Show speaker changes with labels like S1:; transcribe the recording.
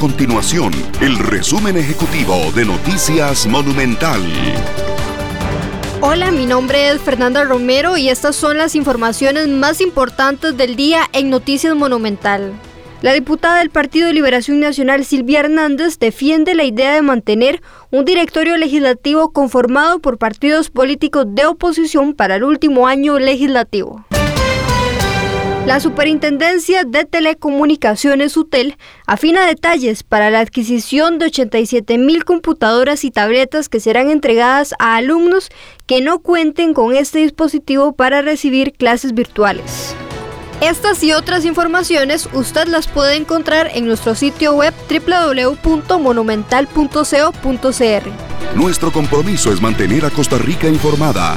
S1: continuación el resumen ejecutivo de Noticias Monumental.
S2: Hola, mi nombre es Fernanda Romero y estas son las informaciones más importantes del día en Noticias Monumental. La diputada del Partido de Liberación Nacional Silvia Hernández defiende la idea de mantener un directorio legislativo conformado por partidos políticos de oposición para el último año legislativo. La Superintendencia de Telecomunicaciones UTEL afina detalles para la adquisición de 87 mil computadoras y tabletas que serán entregadas a alumnos que no cuenten con este dispositivo para recibir clases virtuales. Estas y otras informaciones usted las puede encontrar en nuestro sitio web www.monumental.co.cr.
S1: Nuestro compromiso es mantener a Costa Rica informada.